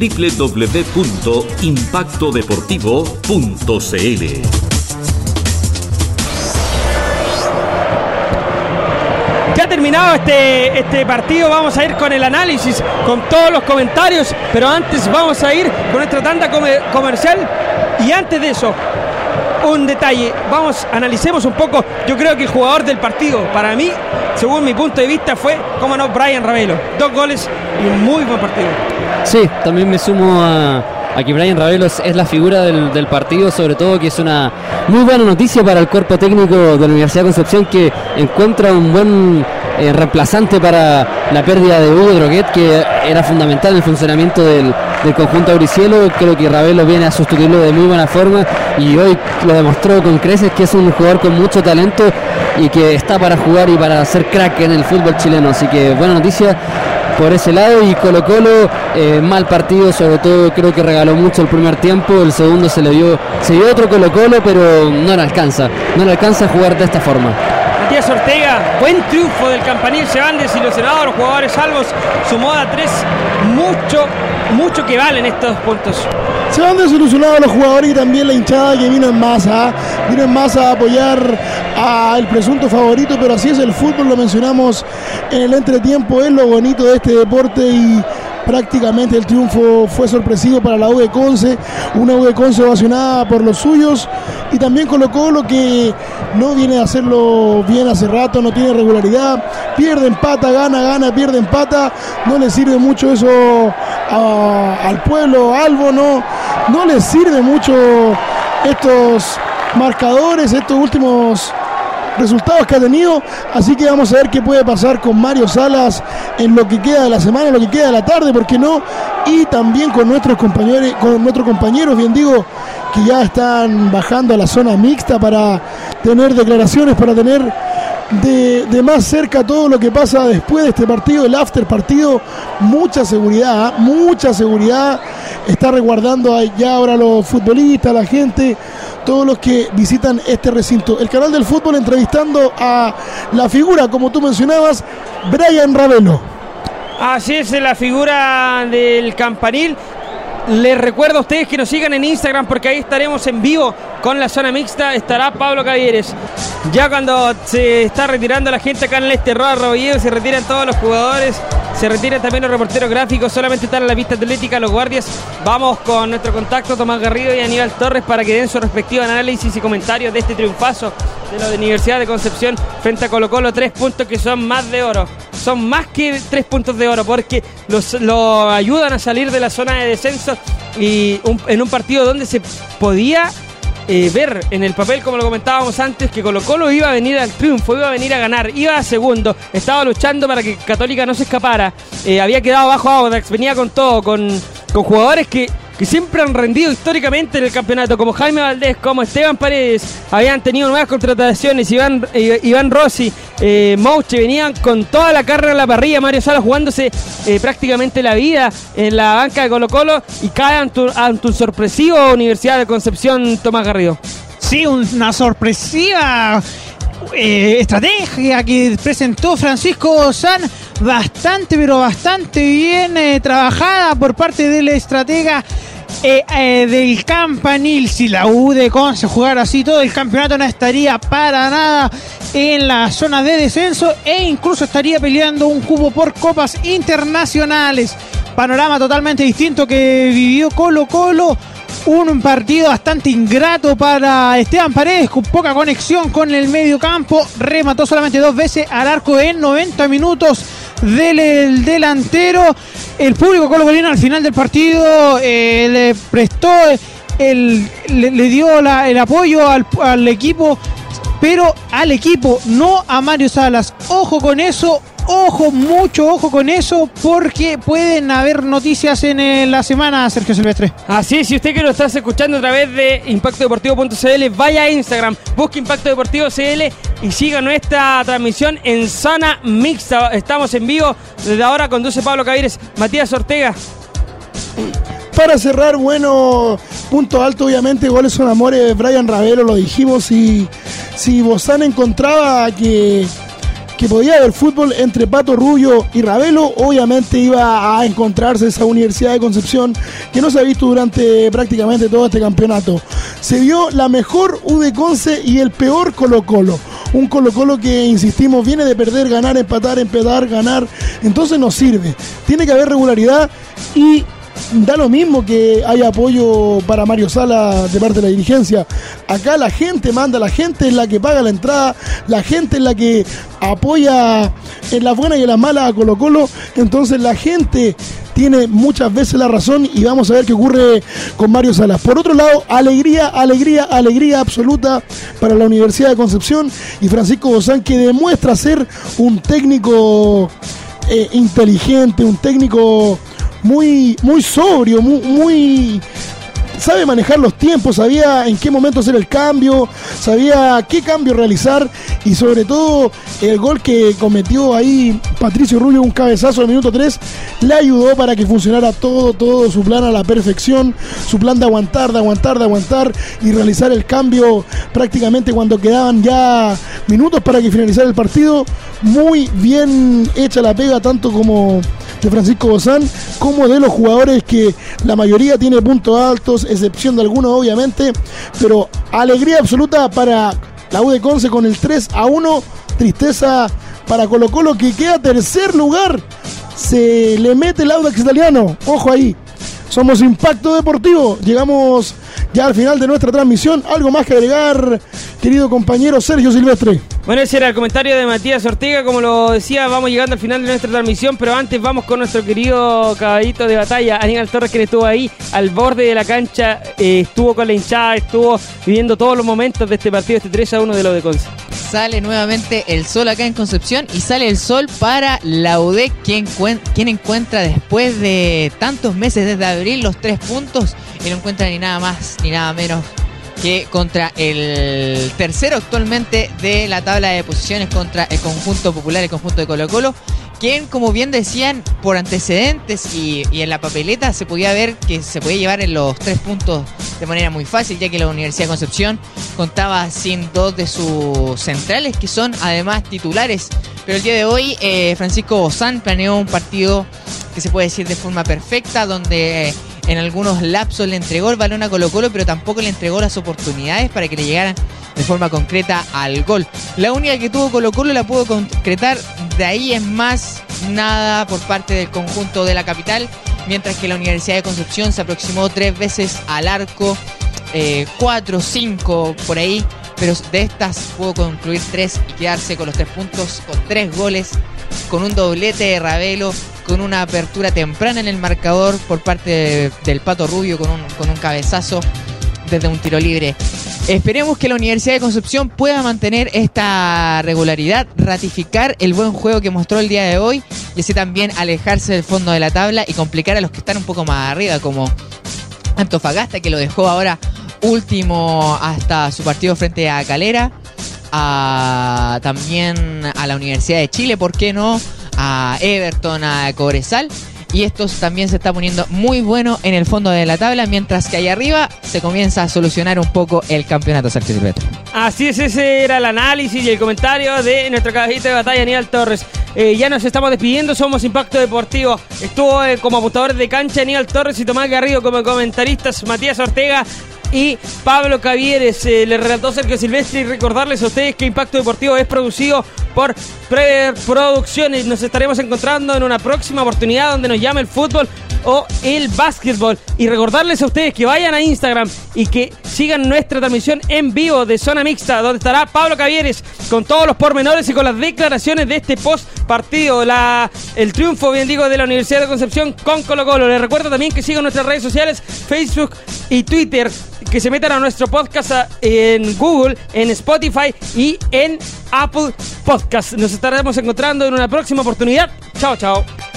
www.impactodeportivo.cl. Ya terminado este, este partido, vamos a ir con el análisis, con todos los comentarios, pero antes vamos a ir con nuestra tanda comercial y antes de eso, un detalle, vamos, analicemos un poco, yo creo que el jugador del partido, para mí, según mi punto de vista, fue, como no, Brian Ravelo, dos goles y un muy buen partido. Sí, también me sumo a, que Brian Ravelo es, la figura del, partido, sobre todo que es una muy buena noticia para el cuerpo técnico de la Universidad de Concepción que encuentra un buen eh, reemplazante para la pérdida de Hugo Droguet, que era fundamental en el funcionamiento del, conjunto auricielo. Creo que Ravelo viene a sustituirlo de muy buena forma y hoy lo demostró con creces que es un jugador con mucho talento y que está para jugar y para ser crack en el fútbol chileno. Así que buena noticia por ese lado y Colo Colo eh, mal partido sobre todo creo que regaló mucho el primer tiempo el segundo se le dio se dio otro Colo Colo pero no le alcanza no le alcanza a jugar de esta forma Matías Ortega, buen triunfo del campanil, se van desilusionados los jugadores salvos, sumó a tres, mucho, mucho que valen estos puntos. Se van desilusionados los jugadores y también la hinchada que vino en masa, vino en masa a apoyar al presunto favorito, pero así es el fútbol, lo mencionamos en el entretiempo, es lo bonito de este deporte y prácticamente el triunfo fue sorpresivo para la U de Conce, una U de Conce ovacionada por los suyos y también colocó lo que no viene a hacerlo bien hace rato, no tiene regularidad, pierde empata, gana, gana, pierde empata, no le sirve mucho eso al pueblo Albo, no, no le sirve mucho estos marcadores, estos últimos resultados que ha tenido. Así que vamos a ver qué puede pasar con Mario Salas en lo que queda de la semana, en lo que queda de la tarde, ¿por qué no? Y también con nuestros compañeros, con nuestros compañeros, bien digo, que ya están bajando a la zona mixta para tener declaraciones, para tener de, de, más cerca todo lo que pasa después de este partido, el after partido, mucha seguridad, ¿ah? mucha seguridad, está resguardando ya ahora los futbolistas, la gente, todos los que visitan este recinto. El canal del fútbol entrevistando a la figura, como tú mencionabas, Brian Ravelo. Así es la figura del campanil. Les recuerdo a ustedes que nos sigan en Instagram porque ahí estaremos en vivo con la zona mixta. Estará Pablo Cavieres. Ya cuando se está retirando la gente acá en el Este Roa se retiran todos los jugadores. Se retiran también los reporteros gráficos, solamente están en la pista atlética los guardias. Vamos con nuestro contacto Tomás Garrido y Aníbal Torres para que den su respectivo análisis y comentarios de este triunfazo de la Universidad de Concepción frente a Colo Colo. Tres puntos que son más de oro. Son más que tres puntos de oro porque los, lo ayudan a salir de la zona de descenso y en un partido donde se podía eh, ver en el papel, como lo comentábamos antes, que Colo Colo iba a venir al triunfo, iba a venir a ganar, iba a segundo, estaba luchando para que Católica no se escapara, eh, había quedado bajo Audax, venía con todo, con, con jugadores que que siempre han rendido históricamente en el campeonato, como Jaime Valdés, como Esteban Paredes, habían tenido nuevas contrataciones, Iván, eh, Iván Rossi, eh, Mouche, venían con toda la carrera en la parrilla, Mario Salas jugándose eh, prácticamente la vida en la banca de Colo Colo y cae ante, un sorpresivo Universidad de Concepción Tomás Garrido. Sí, una sorpresiva estrategia que presentó Francisco San, bastante, pero bastante bien trabajada por parte del estratega eh, eh, del campanil. Si la U de jugara así todo el campeonato no estaría para nada en la zona de descenso e incluso estaría peleando un cubo por copas internacionales. Panorama totalmente distinto que vivió Colo Colo. Un partido bastante ingrato para Esteban Paredes, con poca conexión con el medio campo. Remató solamente dos veces al arco en 90 minutos del delantero. El público colocolino al final del partido eh, le prestó, el, le, dio el apoyo al, al equipo pero al equipo, no a Mario Salas. Ojo con eso, ojo, mucho ojo con eso, porque pueden haber noticias en la semana, Sergio Silvestre. Así si usted que lo estás escuchando a través de impactodeportivo.cl, vaya a Instagram, busque Impacto Deportivo CL y siga nuestra transmisión en zona mixta. Estamos en vivo desde ahora, conduce Pablo Cavires, Matías Ortega. Para cerrar, bueno, punto alto, obviamente, goles son amores. Brian Ravelo, lo dijimos. Y si Bozán encontraba que que podía haber fútbol entre Pato Rubio y Ravelo, obviamente iba a encontrarse esa Universidad de Concepción que no se ha visto durante prácticamente todo este campeonato. Se vio la mejor U de Conce y el peor Colo Colo. Un Colo Colo que, insistimos, viene de perder, ganar, empatar, empatar, ganar. Entonces no sirve. Tiene que haber regularidad y da lo mismo que hay apoyo para Mario Sala de parte de la dirigencia. Acá la gente manda, la gente es la que paga la entrada, la gente es la que apoya en las buenas y en las malas a Colo Colo. Entonces la gente tiene muchas veces la razón y vamos a ver qué ocurre con Mario Salas. Por otro lado, alegría, alegría, alegría absoluta para la Universidad de Concepción y Francisco Bozán que demuestra ser un técnico eh, inteligente, un técnico muy, muy sobrio, muy, sabe manejar los tiempos, sabía en qué momento hacer el cambio, sabía qué cambio realizar y sobre todo el gol que cometió ahí Patricio Rubio, un cabezazo al minuto 3, le ayudó para que funcionara todo, todo su plan a la perfección, su plan de aguantar, de aguantar, de aguantar y realizar el cambio prácticamente cuando quedaban ya minutos para que finalizara el partido. Muy bien hecha la pega, tanto como de Francisco Bozán, como de los jugadores que la mayoría tiene puntos altos, excepción de algunos obviamente, pero alegría absoluta para la U de Conce con el 3 a 1, tristeza para Colo Colo que queda tercer lugar, se le mete el Audax italiano, ojo ahí, somos Impacto Deportivo, llegamos ya al final de nuestra transmisión, algo más que agregar, querido compañero Sergio Silvestre. Bueno, ese era el comentario de Matías Ortega. Como lo decía, vamos llegando al final de nuestra transmisión, pero antes vamos con nuestro querido caballito de batalla, Aníbal Torres, que estuvo ahí al borde de la cancha, eh, estuvo con la hinchada, estuvo viviendo todos los momentos de este partido, este 3 a 1 de lo de. Sale nuevamente el sol acá en Concepción y sale el sol para la UDEC, quien, quien encuentra después de tantos meses desde abril los tres puntos y no encuentra ni nada más ni nada menos que contra el tercero actualmente de la tabla de posiciones contra el conjunto popular, el conjunto de Colo Colo, quien como bien decían por antecedentes y, en la papeleta se podía ver que se podía llevar en los tres puntos de manera muy fácil, ya que la Universidad de Concepción contaba sin dos de sus centrales, que son además titulares. Pero el día de hoy eh, Francisco Bozán planeó un partido que se puede decir de forma perfecta, donde en algunos lapsos le entregó el balón a Colo Colo, pero tampoco le entregó las oportunidades para que le llegaran de forma concreta al gol. La única que tuvo Colo Colo la pudo concretar, de ahí es más nada por parte del conjunto de la capital, mientras que la Universidad de Concepción se aproximó tres veces al arco, eh, cuatro, cinco por ahí, pero de estas pudo concluir tres y quedarse con los tres puntos, con tres goles, con un doblete de Ravelo con una apertura temprana en el marcador por parte del Pato Rubio con un, con un cabezazo desde un tiro libre. Esperemos que la Universidad de Concepción pueda mantener esta regularidad, ratificar el buen juego que mostró el día de hoy y así también alejarse del fondo de la tabla y complicar a los que están un poco más arriba, como Antofagasta, que lo dejó ahora último hasta su partido frente a Calera, a, también a la Universidad de Chile, ¿por qué no? A Everton, a Cobresal. Y esto también se está poniendo muy bueno en el fondo de la tabla, mientras que ahí arriba se comienza a solucionar un poco el campeonato. Así es, ese era el análisis y el comentario de nuestro caballito de batalla, Aníbal Torres. Eh, ya nos estamos despidiendo, somos Impacto Deportivo. Estuvo eh, como apostadores de cancha Aníbal Torres y Tomás Garrido como comentaristas, Matías Ortega y Pablo Cavieres. Eh, le relató Sergio Silvestre y recordarles a ustedes que Impacto Deportivo es producido por Prever Producciones. Nos estaremos encontrando en una próxima oportunidad donde nos llame el fútbol o el básquetbol. Y recordarles a ustedes que vayan a Instagram y que sigan nuestra transmisión en vivo de Zona Mixta, donde estará Pablo Cavieres con todos los pormenores y con las declaraciones de este post partido. La, el triunfo, bien digo, de la Universidad de Concepción con Colo Colo. Les recuerdo también que sigan nuestras redes sociales, Facebook y Twitter que se metan a nuestro podcast en Google, en Spotify y en Apple Podcast. Nos estaremos encontrando en una próxima oportunidad. Chao, chao.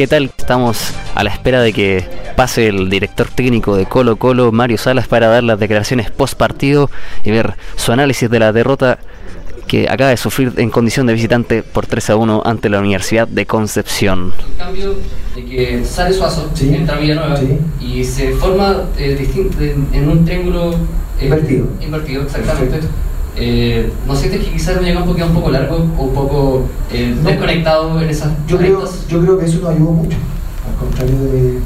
¿Qué tal? Estamos a la espera de que pase el director técnico de Colo Colo, Mario Salas, para dar las declaraciones post partido y ver su análisis de la derrota que acaba de sufrir en condición de visitante por 3 a 1 ante la Universidad de Concepción. En cambio de que sale Suazo, entra Villanueva y se forma eh, en un triángulo eh, invertido. Invertido, exactamente. Eh, ¿No sientes que quizás el mediocampo queda un poco largo o un poco eh, No. desconectado en esas Yo creo, yo creo que eso nos ayudó mucho, al contrario de, de-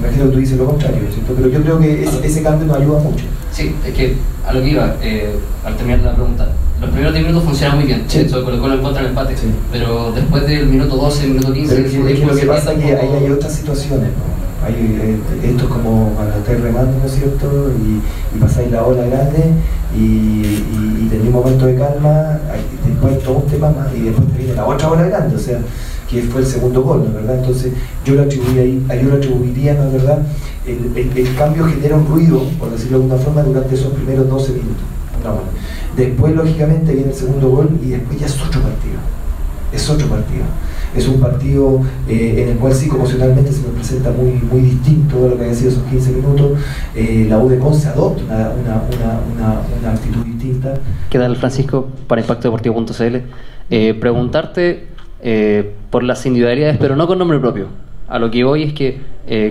imagino que tú dices lo contrario, ¿cierto? pero yo creo que ese, ese cambio nos ayuda mucho. Sí, es que a lo que iba, eh, al terminar la pregunta, los primeros 10 minutos funcionan muy bien, Sí. Colo Colo encuentra el empate, Sí. pero después del minuto 12, minuto 15, Pero es que, es que lo que pasa es que un ahí hay otras situaciones, ¿no? Eh, esto es como cuando estáis remando, ¿no es cierto? Y, y pasáis la ola grande y, y, tenéis un momento de calma, después todo un tema y después te viene la otra ola grande, o sea, que fue el segundo gol, ¿no verdad? Entonces yo lo atribuiría yo lo atribuiría, ¿no verdad? El, cambio genera un ruido, por decirlo de alguna forma, durante esos primeros 12 minutos. Después, lógicamente, viene el segundo gol y después ya es otro partido. Es otro partido. Es un partido eh, en el cual psicoemocionalmente se nos presenta muy, muy distinto a lo que había sido esos 15 minutos. Eh, la U de Conce adopta una, una, una, una, actitud distinta. ¿Qué tal, Francisco? Para impactodeportivo.cl. Eh, preguntarte eh, por las individualidades, pero no con nombre propio. A lo que voy es que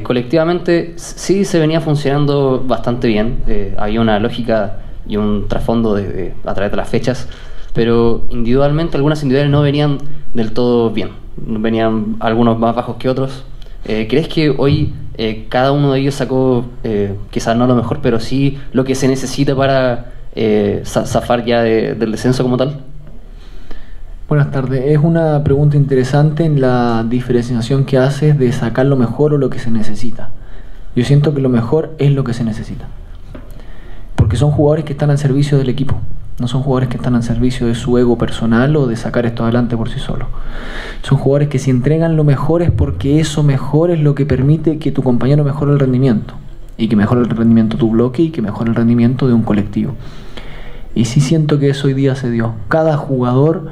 colectivamente sí se venía funcionando bastante bien. Había una lógica y un trasfondo a través de las fechas, pero individualmente algunas individuales no venían del todo bien. Venían algunos más bajos que otros. Eh, ¿Crees que hoy eh, cada uno de ellos sacó, eh, quizás no lo mejor, pero sí lo que se necesita para za- zafar ya de- del descenso como tal? Buenas tardes. Es una pregunta interesante en la diferenciación que haces de sacar lo mejor o lo que se necesita. Yo siento que lo mejor es lo que se necesita. Porque son jugadores que están al servicio del equipo. No son jugadores que están al servicio de su ego personal o de sacar esto adelante por sí solo. Son jugadores que si entregan lo mejor es porque eso mejor es lo que permite que tu compañero mejore el rendimiento. Y que mejore el rendimiento tu bloque y que mejore el rendimiento de un colectivo. Y sí siento que eso hoy día se dio. Cada jugador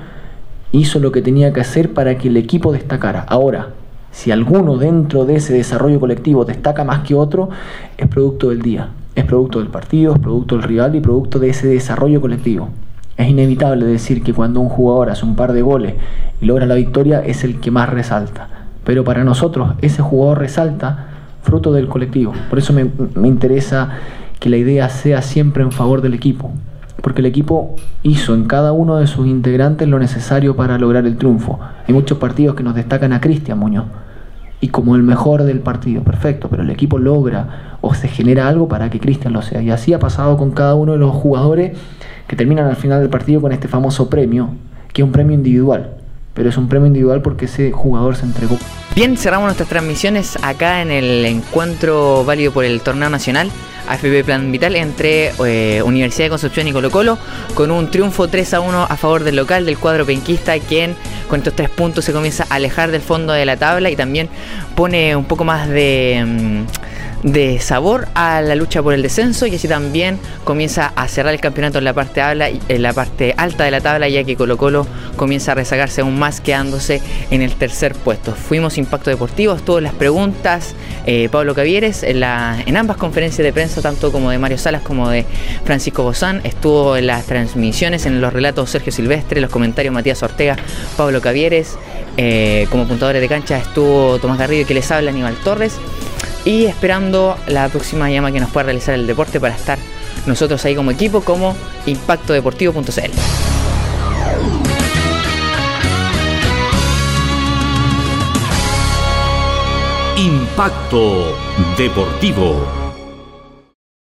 hizo lo que tenía que hacer para que el equipo destacara. Ahora, si alguno dentro de ese desarrollo colectivo destaca más que otro, es producto del día, es producto del partido, es producto del rival y producto de ese desarrollo colectivo. Es inevitable decir que cuando un jugador hace un par de goles y logra la victoria es el que más resalta. Pero para nosotros ese jugador resalta fruto del colectivo. Por eso me, me interesa que la idea sea siempre en favor del equipo porque el equipo hizo en cada uno de sus integrantes lo necesario para lograr el triunfo. Hay muchos partidos que nos destacan a Cristian Muñoz y como el mejor del partido, perfecto, pero el equipo logra se genera algo para que Cristian lo sea. Y así ha pasado con cada uno de los jugadores que terminan al final del partido con este famoso premio, que es un premio individual, pero es un premio individual porque ese jugador se entregó. Bien, cerramos nuestras transmisiones acá en el encuentro válido por el torneo nacional AFP Plan Vital entre eh, Universidad de Concepción y Colo Colo con un triunfo 3 a 1 a favor del local del cuadro penquista quien con estos tres puntos se comienza a alejar del fondo de la tabla y también pone un poco más de... mm, de sabor a la lucha por el descenso y así también comienza a cerrar el campeonato en la parte, en la parte alta de la tabla ya que Colo Colo comienza a rezagarse aún más quedándose en el tercer puesto. Fuimos Impacto Deportivo, en las preguntas eh, Pablo Cavieres en, ambas conferencias de prensa, tanto como de Mario Salas como de Francisco Bozán, estuvo en las transmisiones, en los relatos Sergio Silvestre, los comentarios Matías Ortega, Pablo Cavieres, eh, como puntuadores de cancha estuvo Tomás Garrido y que les habla Aníbal Torres y esperando la próxima llama que nos pueda realizar el deporte para estar nosotros ahí como equipo como impactodeportivo.cl. Impacto Deportivo.